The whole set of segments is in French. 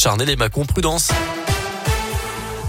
Charnel et Macon. Prudence.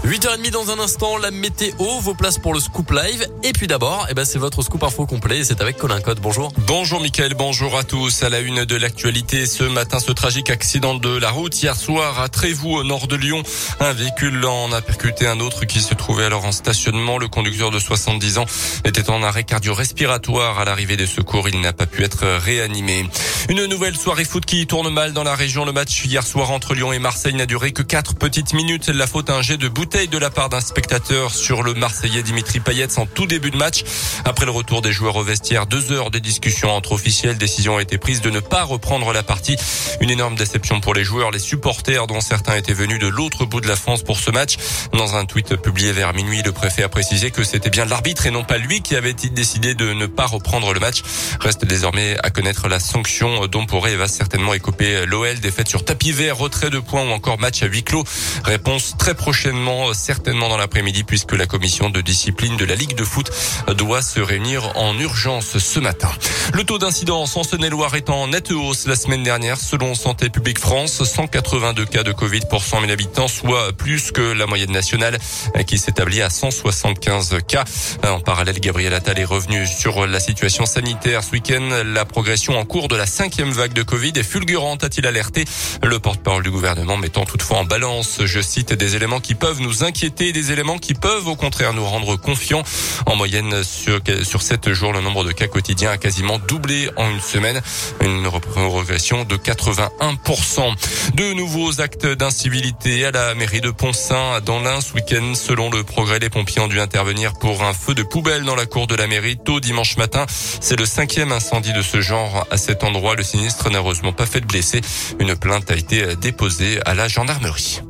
8h30 dans un instant, la météo, vos places pour le scoop live. Et puis d'abord, eh ben, c'est votre scoop info complet et c'est avec Colin Code. Bonjour. Bonjour Mickaël, bonjour à tous. À la une de l'actualité, ce matin, ce tragique accident de la route. Hier soir, à Trévoux, au nord de Lyon, un véhicule en a percuté un autre qui se trouvait alors en stationnement. Le conducteur de 70 ans était en arrêt cardio-respiratoire. À l'arrivée des secours, il n'a pas pu être réanimé. Une nouvelle soirée foot qui tourne mal dans la région. Le match hier soir entre Lyon et Marseille n'a duré que 4 petites minutes. La faute à un jet de de la part d'un spectateur sur le Marseillais Dimitri Payet en tout début de match. Après le retour des joueurs au vestiaire, deux heures de discussion entre officiels, décision a été prise de ne pas reprendre la partie. Une énorme déception pour les joueurs, les supporters dont certains étaient venus de l'autre bout de la France pour ce match. Dans un tweet publié vers minuit, le préfet a précisé que c'était bien l'arbitre et non pas lui qui avait décidé de ne pas reprendre le match. Reste désormais à connaître la sanction dont pourrait et va certainement écoper l'OL, défaite sur tapis vert, retrait de points ou encore match à huis clos. Réponse très prochainement certainement dans l'après-midi puisque la commission de discipline de la Ligue de foot doit se réunir en urgence ce matin. Le taux d'incidence en Saône-et-Loire est en nette hausse la semaine dernière selon Santé publique France, 182 cas de Covid pour 100 000 habitants, soit plus que la moyenne nationale qui s'établit à 175 cas. En parallèle, Gabriel Attal est revenu sur la situation sanitaire ce week-end. La progression en cours de la cinquième vague de Covid est fulgurante, a-t-il alerté. Le porte-parole du gouvernement mettant toutefois en balance, je cite, des éléments qui peuvent nous inquiéter, des éléments qui peuvent au contraire nous rendre confiants. En moyenne, sur, sur 7 jours, le nombre de cas quotidiens a quasiment doublé en une semaine, une progression de 81%. De nouveaux actes d'incivilité à la mairie de Pont-Saint dans l'Ain ce week-end. Selon le progrès, les pompiers ont dû intervenir pour un feu de poubelle dans la cour de la mairie tôt dimanche matin. C'est le cinquième incendie de ce genre à cet endroit. Le sinistre n'a heureusement pas fait de blessés. Une plainte a été déposée à la gendarmerie.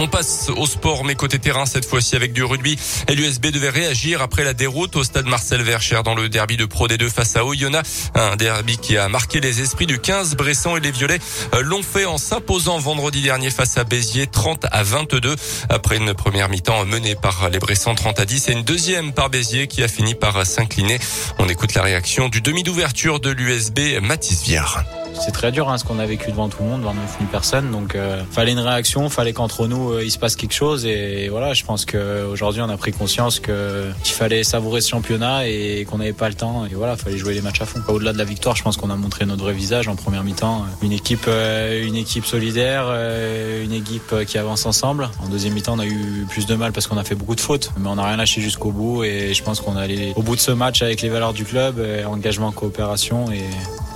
On passe au sport, mais côté terrain cette fois-ci avec du rugby. Et l'USB devait réagir après la déroute au stade Marcel Vercher dans le derby de Pro D2 face à Oyonnax. Un derby qui a marqué les esprits du 15. Bressan et les Violets euh, l'ont fait en s'imposant vendredi dernier face à Béziers 30 à 22 après une première mi-temps menée par les Bressans 30 à 10 et une deuxième par Béziers qui a fini par s'incliner. On écoute la réaction du demi d'ouverture de l'USB, Mathis Viard. C'est très dur hein, ce qu'on a vécu devant tout le monde, devant 9000 personnes. Donc euh, fallait une réaction, fallait qu'entre nous euh, il se passe quelque chose. Et voilà, je pense qu'aujourd'hui on a pris conscience qu'il fallait savourer ce championnat et qu'on n'avait pas le temps. Et voilà, fallait jouer les matchs à fond. Au-delà de la victoire, je pense qu'on a montré notre vrai visage en première mi-temps. Une équipe, euh, une équipe solidaire, euh, une équipe qui avance ensemble. En deuxième mi-temps, on a eu plus de mal parce qu'on a fait beaucoup de fautes, mais on n'a rien lâché jusqu'au bout. Et je pense qu'on est allé au bout de ce match avec les valeurs du club, engagement, coopération, et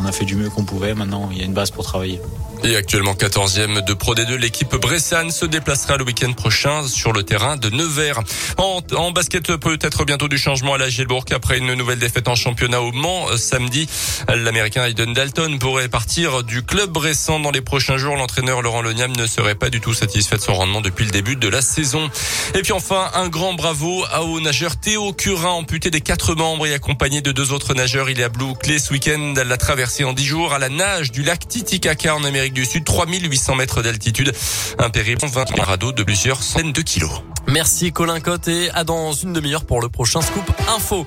on a fait du mieux qu'on pouvait. Maintenant il y a une base pour travailler. Et actuellement 14e de Pro D2, l'équipe Bressane se déplacera le week-end prochain sur le terrain de Nevers. En, basket, peut-être bientôt du changement à la Gielbourg après une nouvelle défaite en championnat au Mans euh, samedi. L'Américain Aiden Dalton pourrait partir du club Bressan dans les prochains jours. L'entraîneur Laurent Loniam ne serait pas du tout satisfait de son rendement depuis le début de la saison. Et puis enfin, un grand bravo à au nageur Théo Curin, amputé des quatre membres et accompagné de deux autres nageurs. Il est à Blue Clay ce week-end. La traversée en dix jours à la nage du lac Titicaca en Du Sud, 3800 mètres d'altitude. Un périple 20 radeaux de plusieurs centaines de kilos. Merci Colin Cotte et à dans une demi-heure pour le prochain scoop info.